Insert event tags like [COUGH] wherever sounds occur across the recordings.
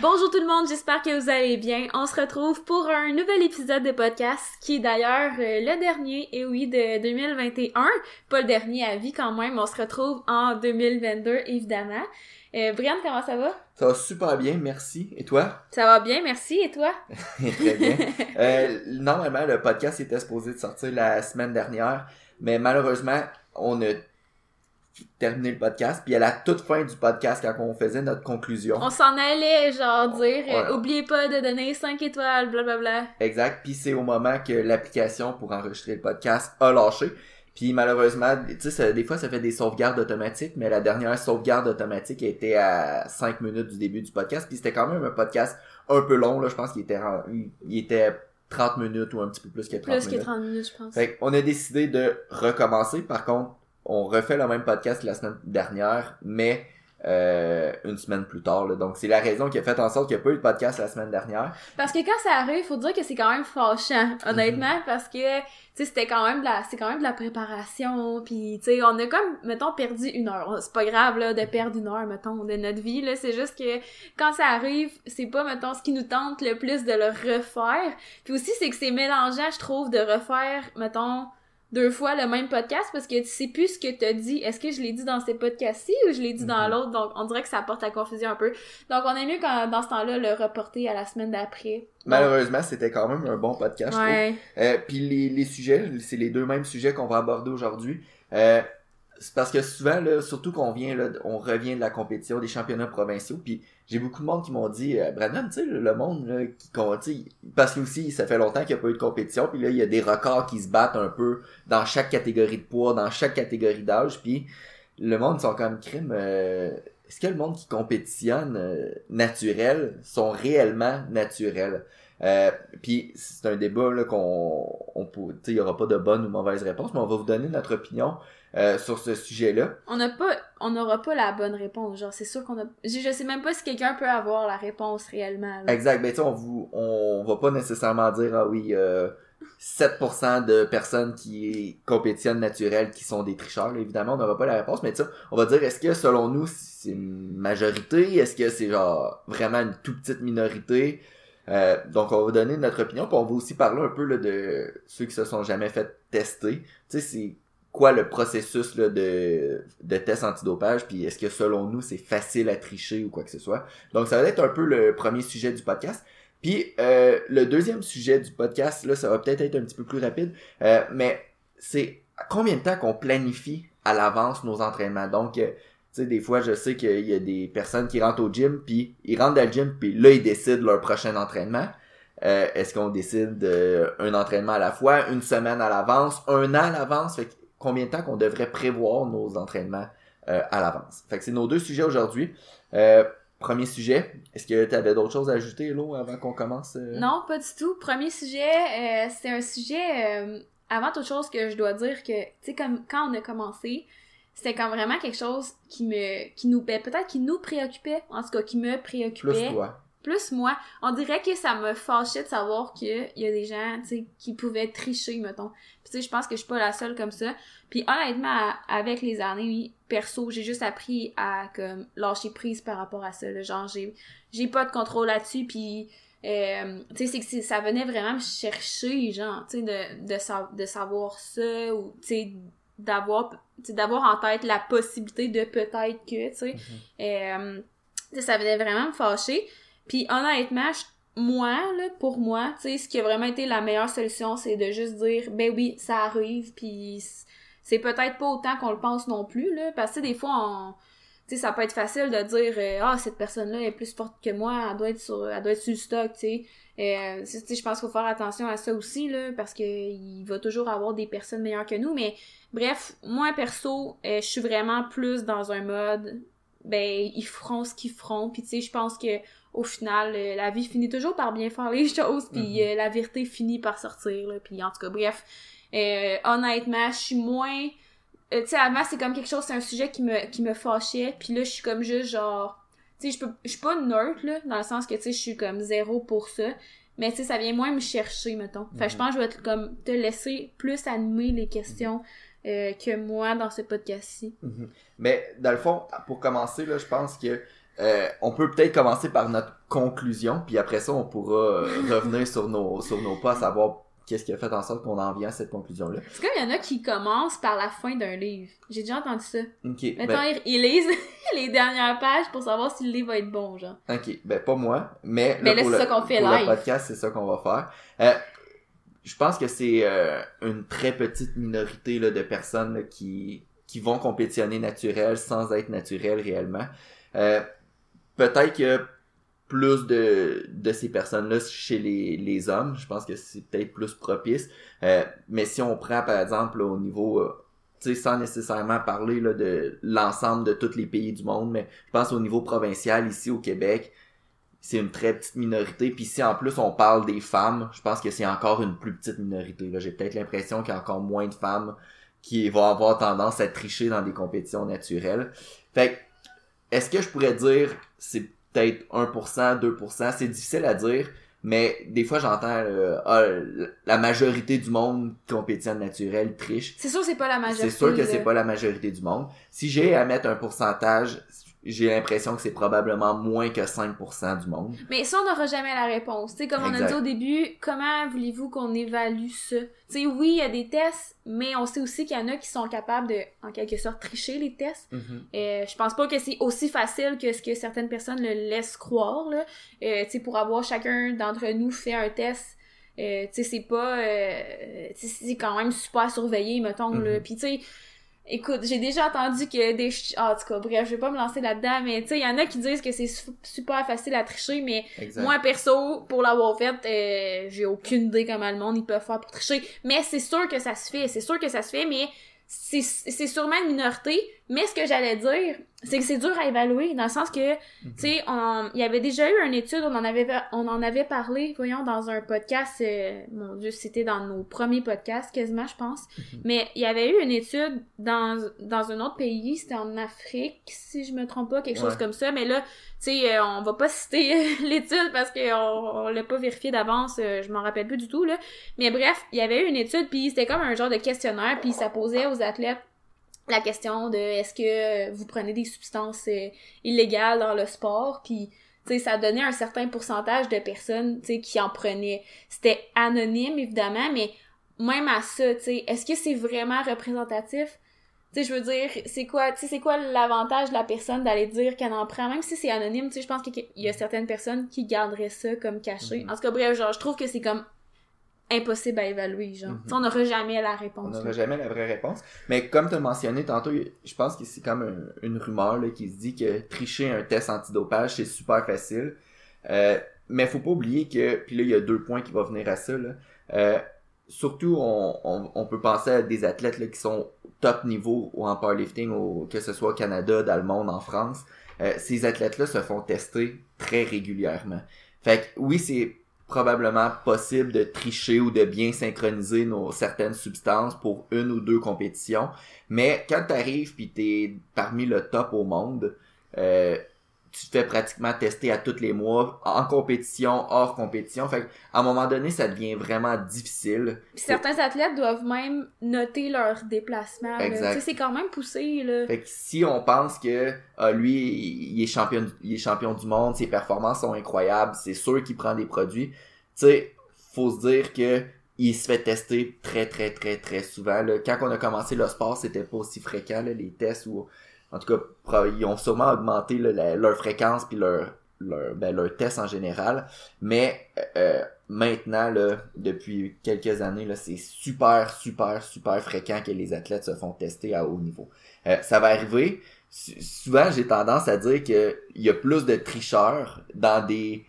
Bonjour tout le monde, j'espère que vous allez bien. On se retrouve pour un nouvel épisode de podcast qui est d'ailleurs euh, le dernier, et oui, de 2021. Pas le dernier à vie quand même, on se retrouve en 2022 évidemment. Euh, Brian, comment ça va? Ça va super bien, merci. Et toi? Ça va bien, merci. Et toi? [LAUGHS] Très bien. [LAUGHS] Euh, normalement, le podcast était supposé de sortir la semaine dernière, mais malheureusement, on a terminé le podcast, puis à la toute fin du podcast, quand on faisait notre conclusion. On s'en allait, genre, dire, euh, oubliez pas de donner 5 étoiles, blablabla. Exact. Puis c'est au moment que l'application pour enregistrer le podcast a lâché. Puis malheureusement, tu sais, des fois ça fait des sauvegardes automatiques, mais la dernière sauvegarde automatique était à 5 minutes du début du podcast. Puis c'était quand même un podcast un peu long, là. Je pense qu'il était, en- il était 30 minutes ou un petit peu plus que 30 Plus que minutes. 30 minutes, je pense. Fait qu'on a décidé de recommencer. Par contre, on refait le même podcast que la semaine dernière, mais euh, une semaine plus tard. là. Donc c'est la raison qui a fait en sorte qu'il n'y a pas eu de podcast la semaine dernière. Parce que quand ça arrive, faut dire que c'est quand même fâchant, honnêtement, parce que tu sais c'était quand même de la c'est quand même de la préparation, puis tu sais on a comme mettons perdu une heure. C'est pas grave là de perdre une heure mettons de notre vie là, c'est juste que quand ça arrive, c'est pas mettons ce qui nous tente le plus de le refaire. Puis aussi c'est que c'est mélangeant, je trouve de refaire mettons deux fois le même podcast parce que tu sais plus ce que t'as dit. Est-ce que je l'ai dit dans ces podcasts-ci ou je l'ai dit dans Mhm. l'autre? Donc, on dirait que ça apporte à confusion un peu. Donc, on est mieux quand, dans ce temps-là, le reporter à la semaine d'après. Malheureusement, c'était quand même un bon podcast. je trouve. Ouais. Euh, Puis les, les sujets, c'est les deux mêmes sujets qu'on va aborder aujourd'hui. Euh, c'est parce que souvent, là, surtout qu'on vient, là, on revient de la compétition des championnats provinciaux. Puis j'ai beaucoup de monde qui m'ont dit, euh, Brandon, tu sais, le monde là, qui sais, parce que aussi ça fait longtemps qu'il n'y a pas eu de compétition. Puis là, il y a des records qui se battent un peu dans chaque catégorie de poids, dans chaque catégorie d'âge. Puis le monde sont comme crime. euh, Est-ce que le monde qui compétitionne euh, naturel sont réellement naturels? Euh, puis c'est un débat là qu'on on peut tu sais il y aura pas de bonne ou mauvaise réponse mais on va vous donner notre opinion euh, sur ce sujet-là. On n'a pas, on n'aura pas la bonne réponse. Genre, c'est sûr qu'on a, je, je sais même pas si quelqu'un peut avoir la réponse réellement. là. Exact, ben tu sais on vous on va pas nécessairement dire ah oui euh, 7% de personnes qui compétitionnent naturelles qui sont des tricheurs, là, évidemment, on n'aura pas la réponse, mais tu sais, on va dire est-ce que selon nous c'est une majorité, est-ce que c'est genre vraiment une toute petite minorité? Euh, donc on va donner notre opinion, puis on va aussi parler un peu là, de ceux qui se sont jamais fait tester. Tu sais, c'est quoi le processus là, de, de test antidopage, puis est-ce que selon nous c'est facile à tricher ou quoi que ce soit. Donc ça va être un peu le premier sujet du podcast. Puis euh, le deuxième sujet du podcast, là, ça va peut-être être un petit peu plus rapide, euh, mais c'est combien de temps qu'on planifie à l'avance nos entraînements? Donc, euh, sais, des fois, je sais qu'il y a des personnes qui rentrent au gym, puis ils rentrent dans le gym, puis là, ils décident leur prochain entraînement. Euh, Est-ce qu'on décide euh, un entraînement à la fois, une semaine à l'avance, un an à l'avance? Fait que combien de temps qu'on devrait prévoir nos entraînements euh, à l'avance? Fait que c'est nos deux sujets aujourd'hui. Euh, premier sujet, est-ce que tu avais d'autres choses à ajouter, Lo, avant qu'on commence? euh? Non, pas du tout. Premier sujet, c'est un sujet, avant toute chose que je dois dire que, tu sais, comme quand on a commencé, c'était comme vraiment quelque chose qui me, qui nous, ben, peut-être qui nous préoccupait, en tout cas, qui me préoccupait. Plus toi. plus moi, on dirait que ça me fâchait de savoir qu'il y a des gens, tu sais, qui pouvaient tricher, mettons. Puis tu sais, je pense que je suis pas la seule comme ça. Puis honnêtement, avec les années, oui, perso, j'ai juste appris à, comme, lâcher prise par rapport à ça, là. Genre, j'ai, j'ai pas de contrôle là-dessus, puis... euh, tu sais, c'est que ça venait vraiment me chercher, genre, tu sais, de, de, sa- de savoir ça, ou, tu sais, d'avoir, d'avoir en tête la possibilité de peut-être que, tu sais. Euh, tu sais, ça venait vraiment me fâcher. Puis honnêtement, je- moi, là, pour moi, tu sais, ce qui a vraiment été la meilleure solution, c'est de juste dire, ben oui, ça arrive, puis c'est peut-être pas autant qu'on le pense non plus, là, parce que des fois, on... Tu sais, ça peut être facile de dire euh, ah cette personne-là est plus forte que moi, elle doit être sur elle doit être sur le stock, tu sais. Euh, tu sais, je pense qu'il faut faire attention à ça aussi là parce que il va toujours avoir des personnes meilleures que nous mais bref, moi perso, euh, je suis vraiment plus dans un mode ben ils feront ce qu'ils feront puis tu sais je pense que au final euh, la vie finit toujours par bien faire les [LAUGHS] choses puis Mhm. euh, la vérité finit par sortir là puis en tout cas bref euh, honnêtement je suis moins euh, tu sais avant c'est comme quelque chose c'est un sujet qui me qui me fâchait puis là je suis comme juste genre tu sais je peux je suis pas neutre là dans le sens que tu sais je suis comme zéro pour ça mais tu sais ça vient moins me chercher mettons fait que je Mhm. pense que je vais te, comme te laisser plus animer les questions euh, que moi dans ce podcast-ci Mhm. Mais dans le fond, pour commencer, là, je pense que euh, on peut peut-être commencer par notre conclusion, puis après ça, on pourra revenir sur nos sur nos pas, à savoir qu'est-ce qui a fait en sorte qu'on en vient à cette conclusion-là. C'est comme il y en a qui commencent par la fin d'un livre. J'ai déjà entendu ça. Ok. Mettons, Ben, ils, lisent [LAUGHS] les dernières pages pour savoir si le livre va être bon, genre. ok. Ben pas moi, mais, Mais là, c'est ça qu'on fait pour live. le podcast, c'est ça qu'on va faire. Euh, je pense que c'est euh, une très petite minorité là, de personnes là, qui qui vont compétitionner naturel sans être naturel réellement. Euh, Peut-être que plus de, ces personnes-là chez les, hommes. Je pense que c'est peut-être plus propice. Euh, mais si on prend, par exemple, au niveau, euh, tu sais, sans nécessairement parler de l'ensemble de tous les pays du monde, mais je pense au niveau provincial, ici au Québec, c'est une très petite minorité. Puis si en plus on parle des femmes, je pense que c'est encore une plus petite minorité. J'ai peut-être l'impression qu'il y a encore moins de femmes qui vont avoir tendance à tricher dans des compétitions naturelles. Fait est-ce que je pourrais dire c'est peut-être 1%, 2%, c'est difficile à dire, mais des fois j'entends euh, ah, la majorité du monde compétitionne naturel triche. C'est sûr que c'est pas la majorité. C'est sûr que c'est pas la majorité du monde. Si j'ai à mettre un pourcentage, j'ai l'impression que c'est probablement moins que 5% du monde. Mais ça, on n'aura jamais la réponse. Sais, comme on a dit au début, comment voulez-vous qu'on évalue ça? Sais, oui, il y a des tests, mais on sait aussi qu'il y en a qui sont capables de, en quelque sorte, tricher les tests. Euh, je pense pas que c'est aussi facile que ce que certaines personnes le laissent croire, là. Euh, sais, pour avoir chacun d'entre nous fait un test, euh, tu sais, c'est pas... euh, c'est quand même super surveillé, mettons, là. Mhm. Puis, tu sais... Écoute, j'ai déjà entendu que des... Ah, en tout cas, bref, je vais pas me lancer là-dedans, mais tu sais, il y en a qui disent que c'est su- super facile à tricher, mais Exact. moi, perso, pour l'avoir fait, euh, j'ai aucune idée comment le monde ils peuvent faire pour tricher. Mais c'est sûr que ça se fait, c'est sûr que ça se fait, mais c'est c'est sûrement une minorité. Mais ce que j'allais dire, c'est que c'est dur à évaluer, dans le sens que, tu sais, il y avait déjà eu une étude, on en avait, on en avait parlé, voyons, dans un podcast, euh, mon dieu, c'était dans nos premiers podcasts, quasiment, je pense. Mais il y avait eu une étude dans, dans un autre pays, c'était en Afrique, si je me trompe pas, quelque chose comme ça. Mais là, tu sais, euh, on va pas citer [LAUGHS] l'étude parce qu'on on, l'a pas vérifié d'avance, euh, je m'en rappelle plus du tout, là. Mais bref, il y avait eu une étude, puis c'était comme un genre de questionnaire, puis ça posait aux athlètes la question de est-ce que vous prenez des substances euh, illégales dans le sport, puis tu sais, ça donnait un certain pourcentage de personnes, tu sais, qui en prenaient. C'était anonyme, évidemment, mais même à ça, tu sais, est-ce que c'est vraiment représentatif? Tu sais, je veux dire, c'est quoi, tu sais, c'est quoi l'avantage de la personne d'aller dire qu'elle en prend, même si c'est anonyme, tu sais, je pense qu'il y a certaines personnes qui garderaient ça comme caché. Mhm. En tout cas, bref, genre, je trouve que c'est comme impossible à évaluer, genre. Mhm. On n'aura jamais la On réponse. n'aura là. jamais la vraie réponse. Mais comme tu as mentionné tantôt, je pense que c'est comme un- une rumeur là, qui se dit que tricher un test antidopage, c'est super facile. Euh, mais faut pas oublier que, puis là, il y a deux points qui vont venir à ça. Là. Euh, surtout, on, on, on peut penser à des athlètes là, qui sont top niveau ou en powerlifting, ou que ce soit au Canada, dans le monde, en France. Euh, ces athlètes-là se font tester très régulièrement. Fait que oui, c'est probablement possible de tricher ou de bien synchroniser nos certaines substances pour une ou deux compétitions. Mais quand t'arrives puis t'es parmi le top au monde, euh, tu te fais pratiquement tester à tous les mois, en compétition, hors compétition. Fait que, à un moment donné, ça devient vraiment difficile. Puis certains athlètes doivent même noter leur déplacement. là. Exact. Tu sais, c'est quand même poussé, là. Fait que si on pense que ah, lui, il est champion, du- il est champion du monde, ses performances sont incroyables, c'est sûr qu'il prend des produits. Tu sais, faut se dire que il se fait tester très très très très souvent. Là. Quand on a commencé le sport, c'était pas aussi fréquent là, les tests ou en tout cas ils ont sûrement augmenté là, la- leur fréquence puis leur leur ben, leur tests en général. Mais euh, maintenant là, depuis quelques années là, c'est super super super fréquent que les athlètes se font tester à haut niveau. Euh, ça va arriver. Souvent, j'ai tendance à dire que il y a plus de tricheurs dans des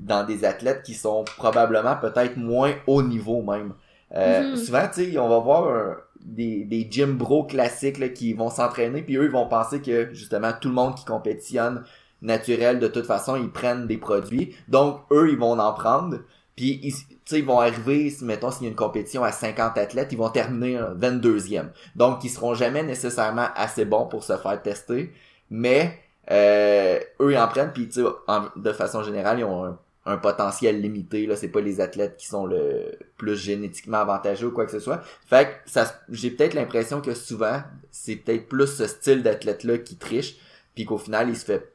dans des athlètes qui sont probablement peut-être moins haut niveau même. Euh, Mhm. Souvent, tu sais, on va voir un- des, des gym bros classiques qui vont s'entraîner, puis eux, ils vont penser que justement tout le monde qui compétitionne naturel, de toute façon, ils prennent des produits. Donc, eux, ils vont en prendre. Puis, ils, ils vont arriver, mettons, s'il y a une compétition à 50 athlètes, ils vont terminer un 22e. Donc, ils seront jamais nécessairement assez bons pour se faire tester. Mais, euh, eux, ils en prennent, puis, de façon générale, ils ont un, un potentiel limité. Là, c'est pas les athlètes qui sont le plus génétiquement avantageux ou quoi que ce soit. Fait que ça, j'ai peut-être l'impression que souvent, c'est peut-être plus ce style d'athlète-là qui triche, puis qu'au final, il se fait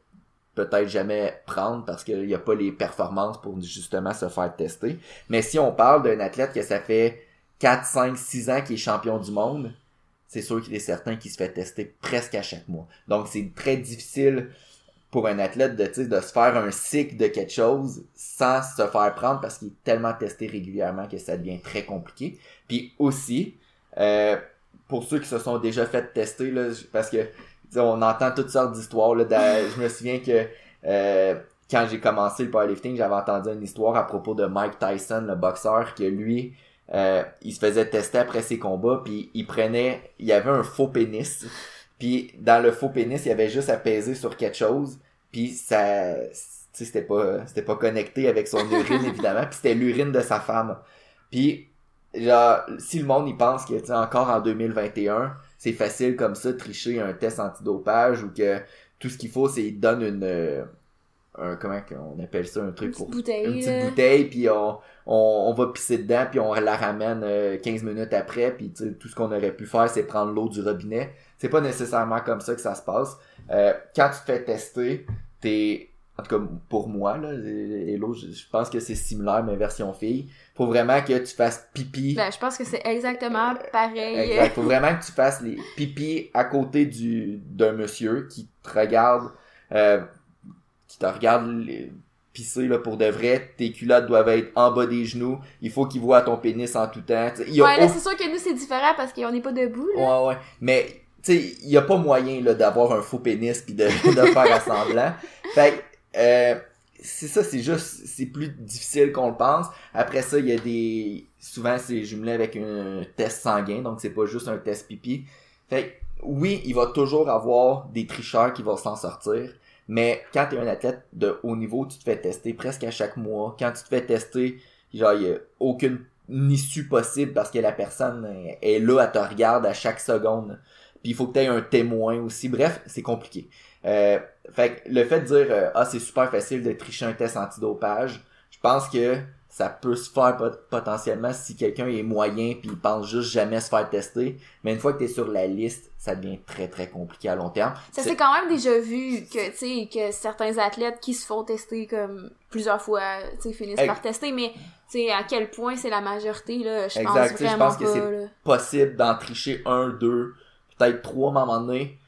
peut-être jamais prendre parce qu'il n'y a pas les performances pour justement se faire tester. Mais si on parle d'un athlète que ça fait 4, 5, 6 ans qu'il est champion du monde, c'est sûr qu'il est certain qu'il se fait tester presque à chaque mois. Donc c'est très difficile pour un athlète de, de se faire un cycle de quelque chose sans se faire prendre parce qu'il est tellement testé régulièrement que ça devient très compliqué. Puis aussi, euh, pour ceux qui se sont déjà fait tester, là, parce que on entend toutes sortes d'histoires. Là, [LAUGHS] je me souviens que euh, quand j'ai commencé le powerlifting, j'avais entendu une histoire à propos de Mike Tyson, le boxeur, que lui, euh, il se faisait tester après ses combats, puis il prenait, il y avait un faux pénis, puis dans le faux pénis, il y avait juste à peser sur quelque chose, puis ça, c'était pas, c'était pas connecté avec son [LAUGHS] urine évidemment, puis c'était l'urine de sa femme. Puis genre, si le monde y pense que encore en 2021, c'est facile comme ça tricher un test antidopage ou que tout ce qu'il faut, c'est il donne une euh, un, comment on appelle ça un truc une pour bouteille, une petite là. bouteille puis on, on, on va pisser dedans puis on la ramène euh, 15 minutes après puis tu sais, tout ce qu'on aurait pu faire c'est prendre l'eau du robinet c'est pas nécessairement comme ça que ça se passe euh, quand tu te fais tester t'es en tout cas pour moi là et l'autre je pense que c'est similaire mais version fille faut vraiment que tu fasses pipi Ben, je pense que c'est exactement pareil. Exact. Faut vraiment que tu fasses les pipis à côté du d'un monsieur qui te regarde, euh, qui te regarde les- pisser là pour de vrai. Tes culottes doivent être en bas des genoux. Il faut qu'il voit ton pénis en tout temps. T'sais, il y a Ouais, là, c'est sûr que nous, c'est différent parce qu'on n'est pas debout, là. Ouais, ouais. Mais, sais, il y a pas moyen, là, d'avoir un faux pénis puis de, [LAUGHS] de faire assemblant. Fait que, euh, c'est ça, c'est juste, c'est plus difficile qu'on le pense. Après ça, il y a des, souvent, c'est jumelé avec un test sanguin, donc c'est pas juste un test pipi. Fait oui, il va toujours avoir des tricheurs qui vont s'en sortir. Mais quand tu es un athlète de haut niveau, tu te fais tester presque à chaque mois. Quand tu te fais tester, genre, il y a aucune issue possible parce que la personne est- est là, elle te regarde à chaque seconde. Puis il faut que tu aies un témoin aussi. Bref, c'est compliqué. Euh, fait que le fait de dire euh, ah c'est super facile de tricher un test antidopage, je pense que ça peut se faire pot- potentiellement si quelqu'un est moyen puis il pense juste jamais se faire tester. Mais une fois que tu es sur la liste, ça devient très très compliqué à long terme. Ça C'est- s'est quand même déjà vu que, tu sais, que certains athlètes qui se font tester comme plusieurs fois, tu sais, finissent par tester, mais, tu sais, à quel point c'est la majorité, là, je pense sais, je vraiment pense que c'est- possible d'en tricher un, deux, peut-être trois à un moment donné.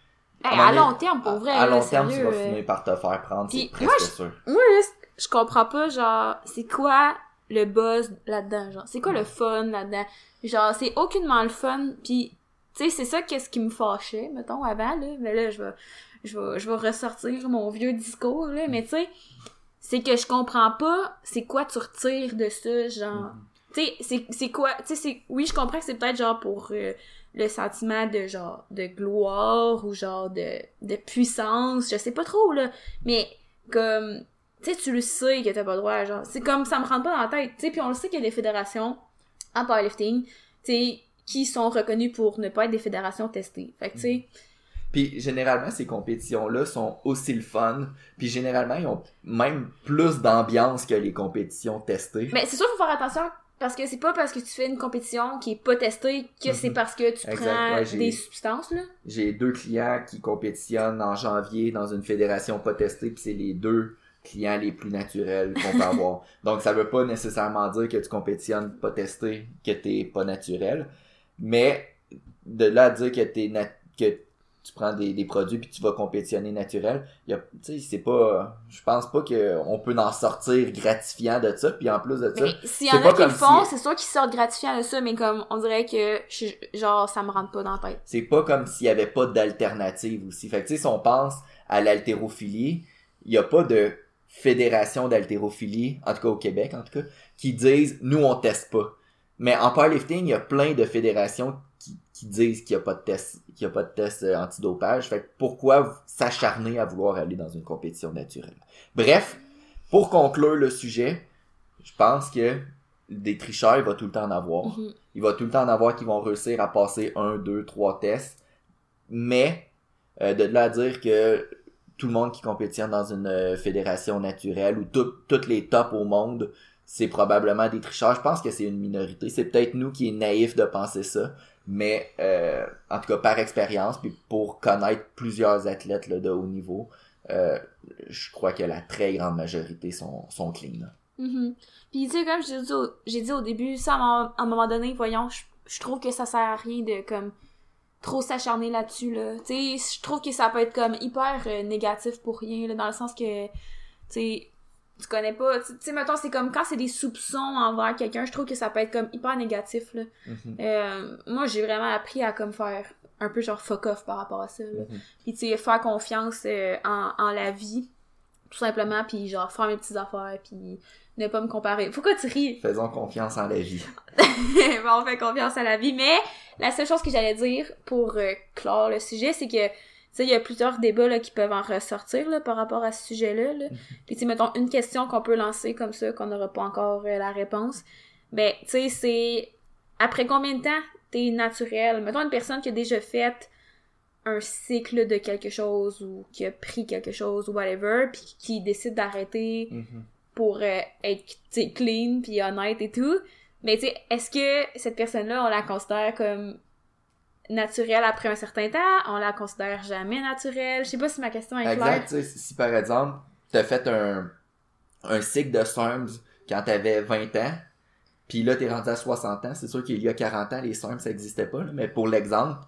Hey, à long terme, pour vrai, à long terme, tu vas euh. finir par te faire prendre, c'est presque moi, je- sûr. Moi, c- je comprends pas, genre, c'est quoi le buzz là-dedans, genre, c'est quoi le fun là-dedans? Genre, c'est aucunement le fun, puis tu sais, c'est ça qu'est-ce qui me fâchait, mettons, avant, là, mais là, je vais, je vais, je vais ressortir mon vieux discours, là, mais tu sais, c'est que je comprends pas c'est quoi tu retires de ça, genre, tu sais, c'est- c'est quoi, tu sais, oui, je comprends que c'est peut-être genre pour euh, le sentiment de genre, de gloire, ou genre de, de puissance, je sais pas trop, là, mais comme, tu sais, tu le sais que t'as pas le droit, genre, c'est comme, ça me rentre pas dans la tête, tu sais, puis on le sait qu'il y a des fédérations en powerlifting, tu sais, qui sont reconnues pour ne pas être des fédérations testées. Fait que, tu sais, Puis généralement, ces compétitions-là sont aussi le fun. Puis généralement, ils ont même plus d'ambiance que les compétitions testées. mais c'est sûr faut faire attention, parce que c'est pas parce que tu fais une compétition qui est pas testée que c'est Mhm. parce que tu Exact, prends ouais, des substances, là. J'ai deux clients qui compétitionnent en janvier dans une fédération pas testée, puis c'est les deux clients les plus naturels qu'on peut [LAUGHS] avoir. Donc ça veut pas nécessairement dire que tu compétitionnes pas testé, que t'es pas naturel, mais de là à dire que t'es nat- que tu prends des, des produits puis tu vas compétitionner naturel, il y a tu sais c'est pas je pense pas que on peut en sortir gratifiant de ça puis en plus de ça Mais s'il y en a qui le font, si- c'est sûr qu'ils sortent gratifiants de ça, mais comme, on dirait que, je- genre, ça me rentre pas dans la tête. c'est pas comme s'il y avait pas d'alternative aussi. Fait que tu sais, si on pense à l'haltérophilie, il y a pas de fédération d'haltérophilie, en tout cas au Québec en tout cas, qui disent nous on teste pas. Mais en powerlifting, il y a plein de fédérations qui, disent qu'il y a pas de test, qu'il y a pas de test euh, antidopage. Fait que pourquoi s'acharner à vouloir aller dans une compétition naturelle? Bref, pour conclure le sujet, je pense que des tricheurs, il va tout le temps en avoir. Mhm. Il va tout le temps en avoir qui vont réussir à passer un, deux, trois tests. Mais euh, de là à dire que tout le monde qui compétitionne dans une euh, fédération naturelle ou tout- toutes les tops au monde, c'est probablement des tricheurs. Je pense que c'est une minorité. C'est peut-être nous qui est naïf de penser ça. Mais euh, en tout cas, par expérience, puis pour connaître plusieurs athlètes là, de haut niveau, euh, je crois que la très grande majorité sont, sont clean. Mhm. Puis tu sais, comme j'ai dit, au- dit au début, ça, à un, moment donné, voyons, je, trouve que ça sert à rien de, comme, trop s'acharner là-dessus, là. Tu sais, je trouve que ça peut être, comme, hyper euh, négatif pour rien, dans le sens que, tu sais, tu connais pas, tu sais, mettons, c'est comme quand c'est des soupçons envers quelqu'un, je trouve que ça peut être, comme, hyper négatif, là. Mhm. Euh, moi, j'ai vraiment appris à, comme, faire un peu, genre, fuck off par rapport à ça, là. Mhm. Puis, tu sais, faire confiance euh, en, en la vie, tout simplement, puis genre, faire mes petites affaires, puis ne pas me comparer. Pourquoi tu ris? [LAUGHS] Faisons confiance en la vie. bon, on fait confiance à la vie, mais la seule chose que j'allais dire pour euh, clore le sujet, c'est que, sais, il y a plusieurs débats là, qui peuvent en ressortir là, par rapport à ce sujet-là. Là. Puis, tu sais, mettons, une question qu'on peut lancer comme ça, qu'on n'aura pas encore euh, la réponse, ben, tu sais, c'est après combien de temps t'es naturel? Mettons une personne qui a déjà fait un cycle de quelque chose ou qui a pris quelque chose ou whatever, puis qui décide d'arrêter Mhm. pour euh, être clean puis honnête et tout. Mais tu sais, est-ce que cette personne-là, on la considère comme naturelle après un certain temps? On la considère jamais naturelle? Je sais pas si ma question est claire. Exact, tu sais, si, par exemple, t'as fait un, un cycle de SARMS quand t'avais 20 ans, puis là t'es rendu à 60 ans, c'est sûr qu'il y a 40 ans, les SARMS ça existait pas, là, mais pour l'exemple,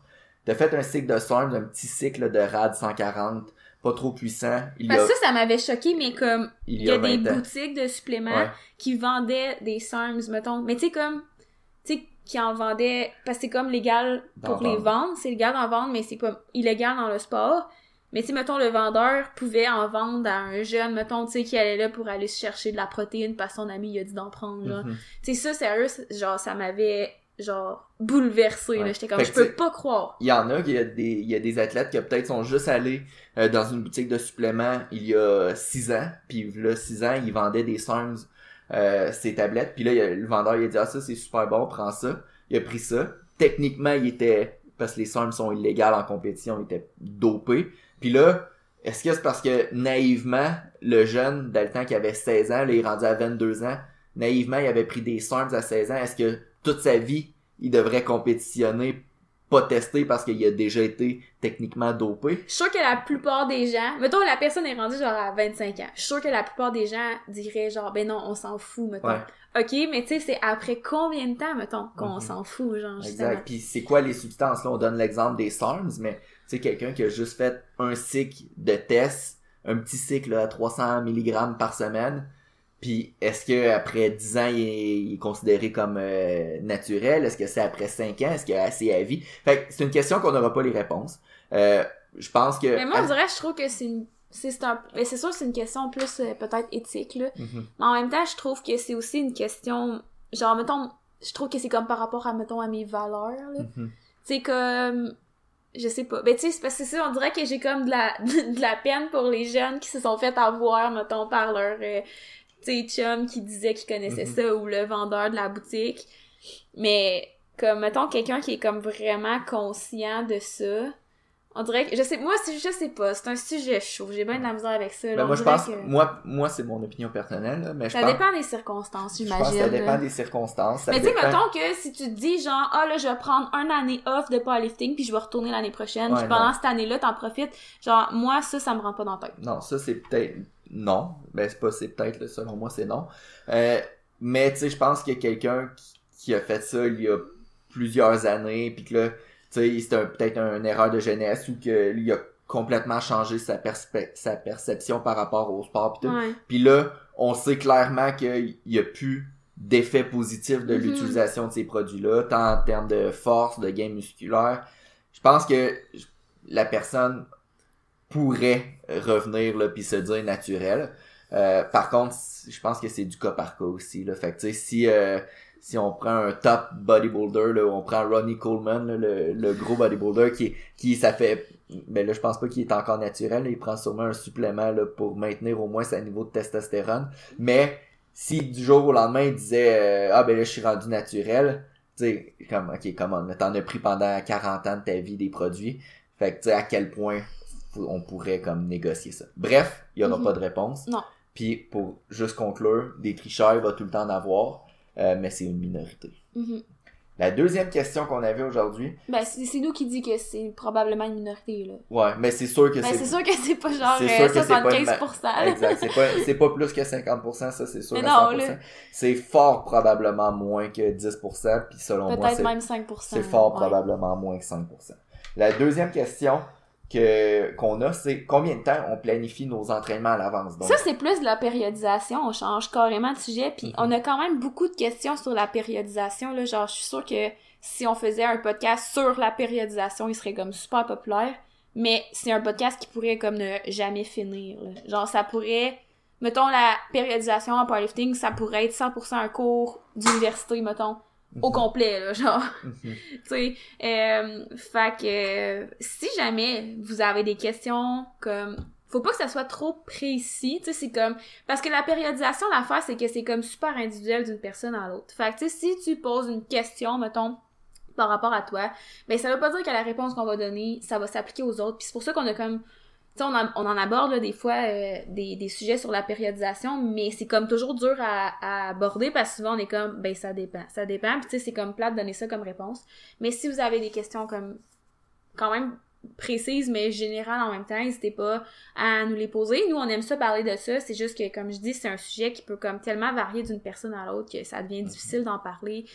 t'as fait un cycle de SARMS, un petit cycle de RAD 140, pas trop puissant, il y a, Parce que ça, ça m'avait choqué, mais comme il il y a des 20 ans. boutiques de suppléments Ouais. qui vendaient des SARMs, mettons. Mais tu sais, comme, tu sais, qui en vendaient, parce que c'est comme légal pour les vendre. c'est légal d'en vendre, mais c'est pas illégal dans le sport. Mais tu sais, mettons, le vendeur pouvait en vendre à un jeune, mettons, tu sais, qui allait là pour aller chercher de la protéine parce que son ami, il a dit d'en prendre, là. Mhm. Tu sais, ça, sérieux, genre, ça m'avait, genre, bouleversé. Ouais. J'étais comme, je peux pas croire. Il y en a, il y a des, il y a des athlètes qui peut-être sont juste allés euh, dans une boutique de suppléments il y a 6 ans, puis là 6 ans, ils vendaient des SARMs, euh, ces tablettes, puis là le vendeur il a dit ah ça c'est super bon, prends ça. Il a pris ça. Techniquement, il était parce que les SARMs sont illégales en compétition, il était dopé. Puis là, est-ce que c'est parce que naïvement le jeune dans le temps qui avait 16 ans, là il est rendu à 22 ans, naïvement il avait pris des SARMs à 16 ans, est-ce que toute sa vie il devrait compétitionner pas testé parce qu'il a déjà été techniquement dopé. Je suis sûre que la plupart des gens, mettons la personne est rendue genre à 25 ans, je suis sûre que la plupart des gens diraient genre ben non, on s'en fout, mettons. Ouais. Ok, mais tu sais, c'est après combien de temps, mettons, qu'on Mhm. s'en fout, genre, justement? Exact. Puis c'est quoi les substances? Là On donne l'exemple des SARMs, mais tu sais quelqu'un qui a juste fait un cycle de test, un petit cycle à 300 mg par semaine. Puis est-ce que après 10 ans il est, il est considéré comme euh, naturel? Est-ce que c'est après 5 ans? Est-ce qu'il a assez à vie? Fait que c'est une question qu'on n'aura pas les réponses. Euh, je pense que Mais moi, on dirait, je trouve que c'est une... C'est un... mais c'est sûr que c'est une question plus euh, peut-être éthique, là. Mhm. Mais en même temps, je trouve que c'est aussi une question... Genre, mettons, je trouve que c'est comme par rapport à, mettons, à mes valeurs, là. Mhm. c'est comme je sais pas ben tu sais c'est parce que c'est ça on dirait que j'ai comme de la [LAUGHS] de la peine pour les jeunes qui se sont fait avoir mettons par leur euh, tu sais chum qui disait qu'il connaissait Mhm. ça ou le vendeur de la boutique mais comme mettons quelqu'un qui est comme vraiment conscient de ça on dirait que je sais moi je sais pas c'est un sujet chaud j'ai bien de la misère avec ça là. Ben, moi je pense, que- moi moi c'est mon opinion personnelle, là, mais je ça pense, dépend des circonstances je pense que j'imagine ça dépend des circonstances. Mais tu sais, dépend- mettons que si tu te dis genre, ah là, je vais prendre une année off de powerlifting puis je vais retourner l'année prochaine, Ouais, puis pendant non. cette année-là, t'en profites, genre, moi, ça, ça me rend pas dans la tête. Non, ça c'est peut-être non. Ben c'est pas c'est peut-être selon moi c'est non. Euh, mais tu sais, je pense qu'il y a quelqu'un qui, qui a fait ça il y a plusieurs années, puis que là, tu sais, c'était un- peut-être une erreur de jeunesse ou que il a complètement changé sa, sa perception par rapport au sport pis tout. Ouais. Puis là, on sait clairement qu'il y a plus d'effets positifs de Mhm. l'utilisation de ces produits-là, tant en termes de force, de gain musculaire. Je pense que la personne pourrait revenir là puis se dire naturel. Euh, par contre, je pense que c'est du cas par cas aussi. Là. Fait que si euh, si on prend un top bodybuilder, là, on prend Ronnie Coleman, là, le, le gros bodybuilder qui qui ça fait ben là je pense pas qu'il est encore naturel, là, il prend sûrement un supplément là, pour maintenir au moins sa niveau de testostérone. Mais si du jour au lendemain il disait euh, ah ben là je suis rendu naturel, tu sais comme ok comment t'en as pris pendant 40 ans de ta vie des produits. Fait que tu sais à quel point on pourrait comme négocier ça. Bref, il y aura Mhm. pas de réponse. Non. Puis pour juste conclure, des tricheurs il va tout le temps en avoir, euh, mais c'est une minorité. Mhm. La deuxième question qu'on avait aujourd'hui. Ben, c'est nous qui dit que c'est probablement une minorité, là. Ouais, mais c'est sûr que Ben, c'est. c'est sûr que c'est pas genre c'est euh, sûr que c'est pas une 75%. là. Exact. C'est pas, c'est pas plus que 50%, ça, c'est sûr. Mais non, 100%. là. C'est fort probablement moins que 10%, puis selon moi, Peut-être c'est, même 5%. c'est fort ouais. probablement moins que 5%. La deuxième question que, qu'on a, c'est combien de temps on planifie nos entraînements à l'avance? Ça, c'est plus de la périodisation. On change carrément de sujet. Puis Mhm. on a quand même beaucoup de questions sur la périodisation. Là. Genre, je suis sûre que si on faisait un podcast sur la périodisation, il serait comme super populaire. Mais c'est un podcast qui pourrait comme ne jamais finir. là. Genre, ça pourrait... Mettons, la périodisation en powerlifting, ça pourrait être 100% un cours d'université, mettons, au Mhm. complet, là, genre. Mhm. [LAUGHS] tu sais, euh, fait que euh, si jamais vous avez des questions comme faut pas que ça soit trop précis, tu sais, c'est comme parce que la périodisation l'affaire c'est que c'est comme super individuel d'une personne à l'autre. Fait que tu sais si tu poses une question mettons par rapport à toi, ben ça veut pas dire que la réponse qu'on va donner, ça va s'appliquer aux autres. Puis c'est pour ça qu'on a comme sais, on, en- on en aborde là, des fois euh, des, des sujets sur la périodisation, mais c'est comme toujours dur à, à aborder parce que souvent on est comme ben ça dépend, ça dépend. Puis tu sais c'est comme plate de donner ça comme réponse. Mais si vous avez des questions comme quand même précises mais générales en même temps, n'hésitez pas à nous les poser. Nous on aime ça parler de ça, c'est juste que comme je dis, c'est un sujet qui peut comme tellement varier d'une personne à l'autre que ça devient difficile d'en parler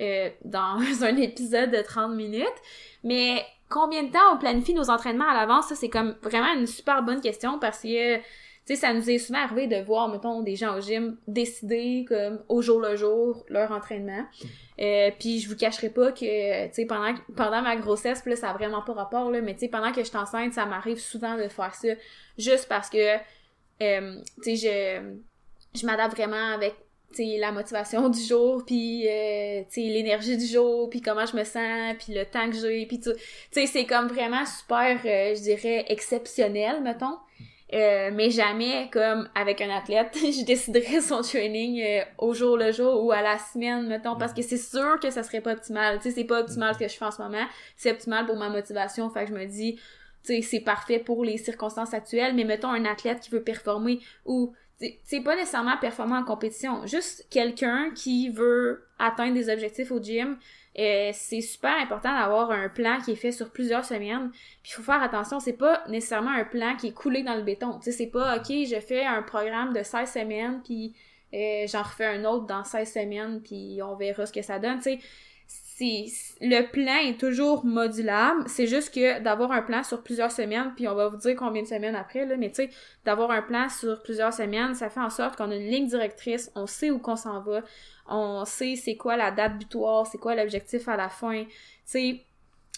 euh, dans [LAUGHS] un épisode de 30 minutes. Mais combien de temps on planifie nos entraînements à l'avance, ça c'est comme vraiment une super bonne question parce que tu sais, ça nous est souvent arrivé de voir, mettons, des gens au gym décider, comme, au jour le jour, leur entraînement. Euh, puis je vous cacherai pas que, tu sais, pendant, pendant ma grossesse, puis là, ça a vraiment pas rapport, là, mais tu sais, pendant que je suis enceinte, ça m'arrive souvent de faire ça, juste parce que, euh, tu sais, je, je m'adapte vraiment avec, tu sais, la motivation du jour, puis, euh, l'énergie du jour, puis comment je me sens, puis le temps que j'ai, puis tout. Tu c'est comme vraiment super, euh, je dirais, exceptionnel, mettons. Euh, mais jamais comme avec un athlète, [LAUGHS] je déciderais son training euh, au jour le jour ou à la semaine, mettons, parce que c'est sûr que ça serait pas optimal. Tu sais, c'est pas optimal ce que je fais en ce moment. C'est optimal pour ma motivation. Fait que je me dis, c'est parfait pour les circonstances actuelles, mais mettons un athlète qui veut performer ou c'est pas nécessairement performer en compétition, juste quelqu'un qui veut atteindre des objectifs au gym, euh, c'est super important d'avoir un plan qui est fait sur plusieurs semaines. Puis il faut faire attention, c'est pas nécessairement un plan qui est coulé dans le béton. Tu sais, c'est pas OK, je fais un programme de 16 semaines puis euh, j'en refais un autre dans 16 semaines puis on verra ce que ça donne, tu. Le plan est toujours modulable, c'est juste que d'avoir un plan sur plusieurs semaines puis on va vous dire combien de semaines après là, mais tu sais d'avoir un plan sur plusieurs semaines, ça fait en sorte qu'on a une ligne directrice, on sait où qu'on s'en va, on sait c'est quoi la date butoir, c'est quoi l'objectif à la fin. Tu sais,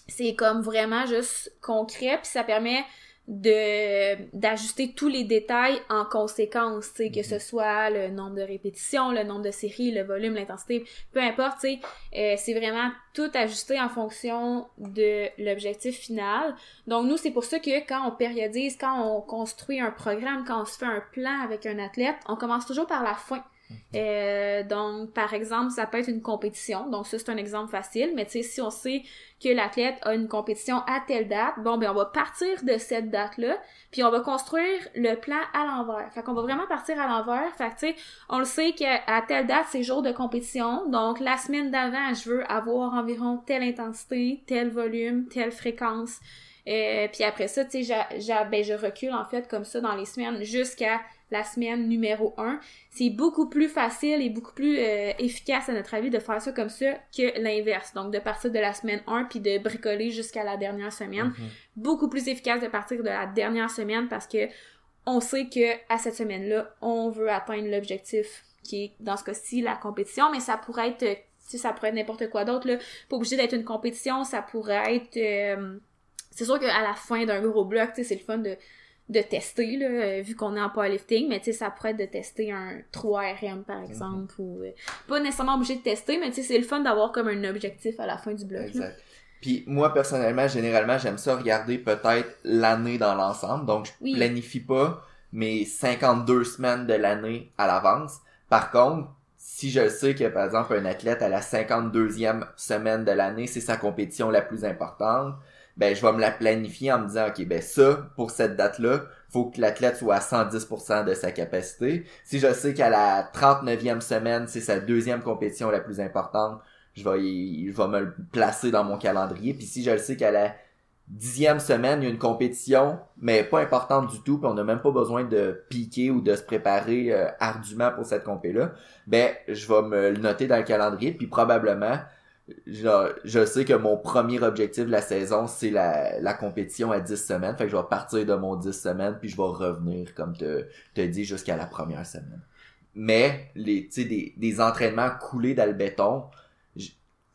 c'est comme vraiment juste concret, puis ça permet de d'ajuster tous les détails en conséquence, tu sais, que ce soit le nombre de répétitions, le nombre de séries, le volume, l'intensité, peu importe, tu sais, euh, c'est vraiment tout ajusté en fonction de l'objectif final. Donc nous, c'est pour ça que quand on périodise, quand on construit un programme, quand on se fait un plan avec un athlète, on commence toujours par la fin. Euh, donc, par exemple, ça peut être une compétition. Donc, ça, c'est un exemple facile. Mais tu sais, si on sait que l'athlète a une compétition à telle date, bon, ben, on va partir de cette date-là, puis on va construire le plan à l'envers. Fait qu'on va vraiment partir à l'envers. Fait que, tu sais, on le sait qu'à telle date, c'est jour de compétition. Donc, la semaine d'avant, je veux avoir environ telle intensité, tel volume, telle fréquence. Euh, puis après ça, tu sais, ben, je recule en fait comme ça dans les semaines jusqu'à la semaine numéro 1. C'est beaucoup plus facile et beaucoup plus euh, efficace à notre avis de faire ça comme ça que l'inverse. Donc de partir de la semaine 1 puis de bricoler jusqu'à la dernière semaine. Mhm. Beaucoup plus efficace de partir de la dernière semaine parce que on sait que à cette semaine-là, on veut atteindre l'objectif qui est dans ce cas-ci la compétition, mais ça pourrait être tu sais, ça pourrait être n'importe quoi d'autre là, pas obligé d'être une compétition, ça pourrait être euh, c'est sûr qu'à la fin d'un gros bloc, tu sais, c'est le fun de de tester, là, euh, vu qu'on est en powerlifting, mais tu sais, ça pourrait être de tester un 3RM, par exemple, ou... euh, pas nécessairement obligé de tester, mais tu sais, c'est le fun d'avoir comme un objectif à la fin du bloc. là. Exact. Puis moi, personnellement, généralement, j'aime ça regarder peut-être l'année dans l'ensemble. Donc, je Oui. planifie pas mes 52 semaines de l'année à l'avance. Par contre, si je sais que, par exemple, un athlète à la 52e semaine de l'année, c'est sa compétition la plus importante, ben, je vais me la planifier en me disant, OK, ben, ça, pour cette date-là, faut que l'athlète soit à 110% de sa capacité. Si je sais qu'à la 39e semaine, c'est sa deuxième compétition la plus importante, je vais, je me le placer dans mon calendrier. Puis si je le sais qu'à la dixième semaine, il y a une compétition, mais pas importante du tout, puis on n'a même pas besoin de piquer ou de se préparer euh, ardument pour cette compé-là, ben je vais me le noter dans le calendrier, puis probablement, je, je sais que mon premier objectif de la saison, c'est la, la compétition à 10 semaines, fait que je vais partir de mon 10 semaines, puis je vais revenir, comme te, te dit, jusqu'à la première semaine. Mais, les, des, des entraînements coulés dans le béton,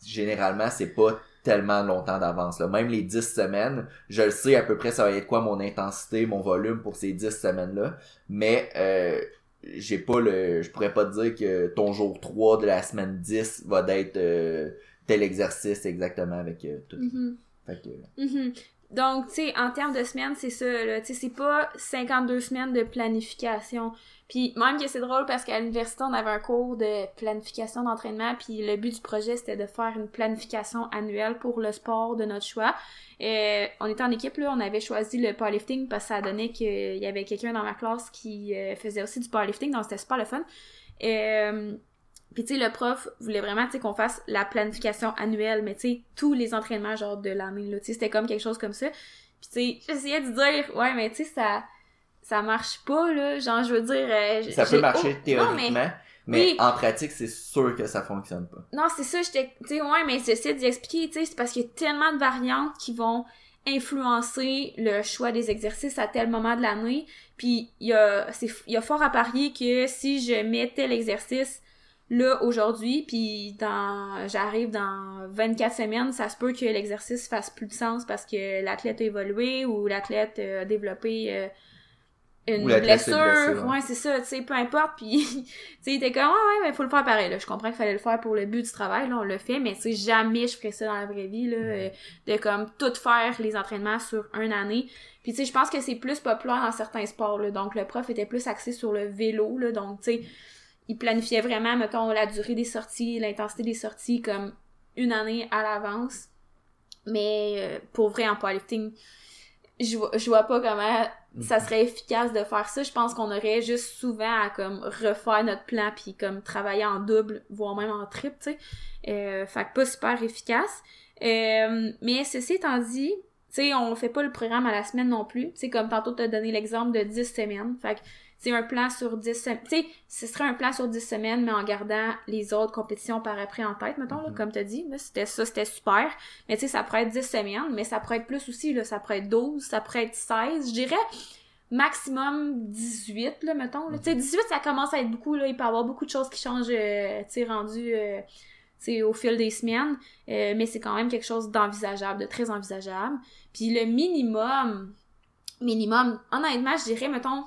généralement, c'est pas tellement longtemps d'avance. Même les 10 semaines, je le sais à peu près ça va être quoi mon intensité, mon volume pour ces 10 semaines-là. Mais euh, j'ai pas le. Je pourrais pas te dire que ton jour 3 de la semaine 10 va d'être euh, tel exercice exactement avec euh, tout. Mhm. Fait que, Mhm. Donc, tu sais, en termes de semaines, c'est ça, là. Tu sais, c'est pas 52 semaines de planification. Puis même que c'est drôle parce qu'à l'université, on avait un cours de planification d'entraînement, puis le but du projet, c'était de faire une planification annuelle pour le sport de notre choix. Euh, on était en équipe, là, on avait choisi le powerlifting parce que ça donnait qu'il y avait quelqu'un dans ma classe qui euh, faisait aussi du powerlifting, donc c'était super le fun. Euh, puis tu sais, le prof voulait vraiment tu sais, qu'on fasse la planification annuelle, mais tu sais, tous les entraînements genre de l'année, là, tu sais, c'était comme quelque chose comme ça. Puis tu sais, j'essayais de dire, ouais, mais tu sais, ça, ça marche pas, là, genre, je veux dire... euh, ça peut marcher oh, non, théoriquement, mais, Oui. en pratique, c'est sûr que ça fonctionne pas. non, c'est ça, j'étais, tu sais, ouais, mais j'essaie d'y expliquer, tu sais, c'est parce qu'il y a tellement de variantes qui vont influencer le choix des exercices à tel moment de l'année. Puis il y a, c'est, il y a fort à parier que si je mets tel exercice là aujourd'hui, puis dans, j'arrive dans 24 semaines, ça se peut que l'exercice fasse plus de sens parce que l'athlète a évolué ou l'athlète euh, a développé euh, une blessure. blessé, ouais. ouais, c'est ça, tu sais, peu importe. Puis, [LAUGHS] tu sais, il était comme, ouais, ouais, mais faut le faire pareil, là. Je comprends qu'il fallait le faire pour le but du travail, là, on le fait, mais tu sais, jamais je ferais ça dans la vraie vie, là, euh, de comme tout faire les entraînements sur une année. Puis, tu sais, je pense que c'est plus populaire dans certains sports, là. Donc, le prof était plus axé sur le vélo, là. Donc, tu sais, il planifiait vraiment, mettons, la durée des sorties, l'intensité des sorties, comme une année à l'avance. Mais, euh, pour vrai, en powerlifting, je je vois pas comment ça serait efficace de faire ça. Je pense qu'on aurait juste souvent à comme refaire notre plan puis comme travailler en double, voire même en triple, tu sais. Euh, fait que pas super efficace. Euh, mais ceci étant dit, tu sais, on fait pas le programme à la semaine non plus. Tu sais, comme tantôt t'as donné l'exemple de 10 semaines. Fait que c'est un plan sur 10 semaines. Tu sais, ce serait un plan sur 10 semaines, mais en gardant les autres compétitions par après en tête, mettons, là, Mhm. comme t'as dit. Là, c'était ça, c'était super. Mais tu sais, ça pourrait être 10 semaines, mais ça pourrait être plus aussi, là. Ça pourrait être 12, ça pourrait être 16. Je dirais maximum 18, là, mettons. Là. Tu sais, 18, ça commence à être beaucoup, là. Il peut y avoir beaucoup de choses qui changent, euh, tu sais, rendu, euh, tu au fil des semaines. Euh, mais c'est quand même quelque chose d'envisageable, de très envisageable. Puis le minimum, minimum, honnêtement, je dirais, mettons,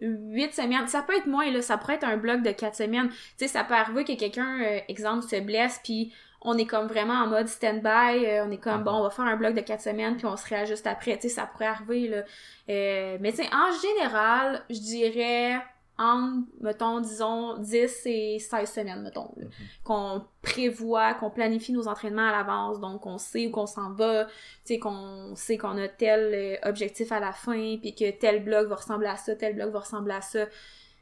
8 semaines. Ça peut être moins, là. Ça pourrait être un bloc de 4 semaines. Tu sais, ça peut arriver que quelqu'un, euh, exemple, se blesse, puis on est comme vraiment en mode stand-by. euh, on est comme, bon, on va faire un bloc de 4 semaines, puis on se réajuste après. Tu sais, ça pourrait arriver, là. Euh, mais tu sais, en général, je dirais en, mettons, disons, 10 et 16 semaines, mettons, là, qu'on prévoit, qu'on planifie nos entraînements à l'avance, donc on sait où qu'on s'en va, tu sais, qu'on sait qu'on a tel euh, objectif à la fin, puis que tel bloc va ressembler à ça, tel bloc va ressembler à ça,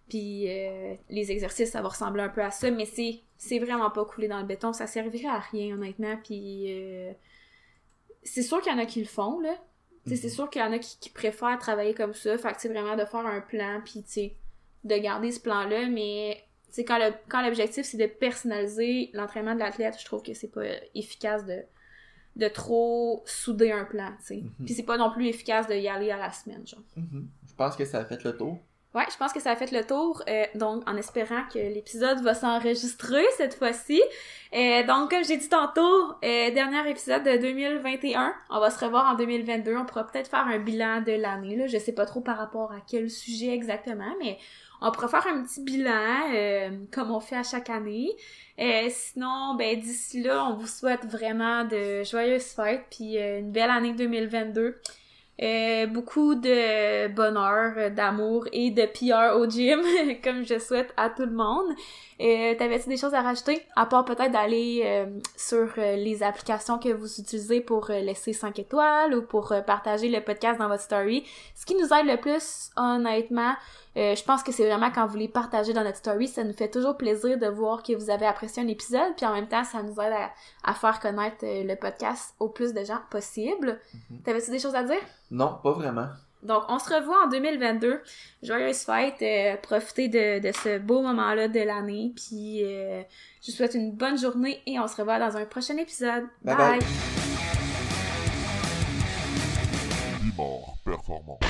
puis euh, les exercices, ça va ressembler un peu à ça, mais c'est c'est vraiment pas coulé dans le béton, ça servirait à rien, honnêtement, puis euh, c'est sûr qu'il y en a qui le font, là, c'est sûr qu'il y en a qui, qui préfèrent travailler comme ça, fait que c'est vraiment de faire un plan, puis tu sais, de garder ce plan-là, mais sais, quand le quand l'objectif c'est de personnaliser l'entraînement de l'athlète, je trouve que c'est pas efficace de de trop souder un plan, tu sais. Mhm. Puis c'est pas non plus efficace de y aller à la semaine, genre. Mhm. Je pense que ça a fait le tour. Ouais, je pense que ça a fait le tour, euh, donc en espérant que l'épisode va s'enregistrer cette fois-ci. Euh, donc comme j'ai dit tantôt, euh, dernier épisode de 2021, on va se revoir en 2022, on pourra peut-être faire un bilan de l'année, là, je sais pas trop par rapport à quel sujet exactement, mais on pourra faire un petit bilan euh, comme on fait à chaque année. Euh, sinon, ben d'ici là, on vous souhaite vraiment de joyeuses fêtes puis euh, une belle année 2022. Euh, beaucoup de bonheur, d'amour et de PR au gym, [LAUGHS] comme je souhaite à tout le monde. T'avais-tu des choses à rajouter? À part peut-être d'aller sur les applications que vous utilisez pour laisser 5 étoiles ou pour partager le podcast dans votre story. Ce qui nous aide le plus, honnêtement, euh, je pense que c'est vraiment quand vous les partagez dans notre story, ça nous fait toujours plaisir de voir que vous avez apprécié un épisode, puis en même temps, ça nous aide à, faire connaître euh, le podcast au plus de gens possible. Mhm. T'avais-tu des choses à dire? Non, pas vraiment. Donc, on se revoit en 2022. Joyeuse fête. Euh, profitez de, ce beau moment-là de l'année. Puis, je vous souhaite une bonne journée et on se revoit dans un prochain épisode. bye. bye. performant.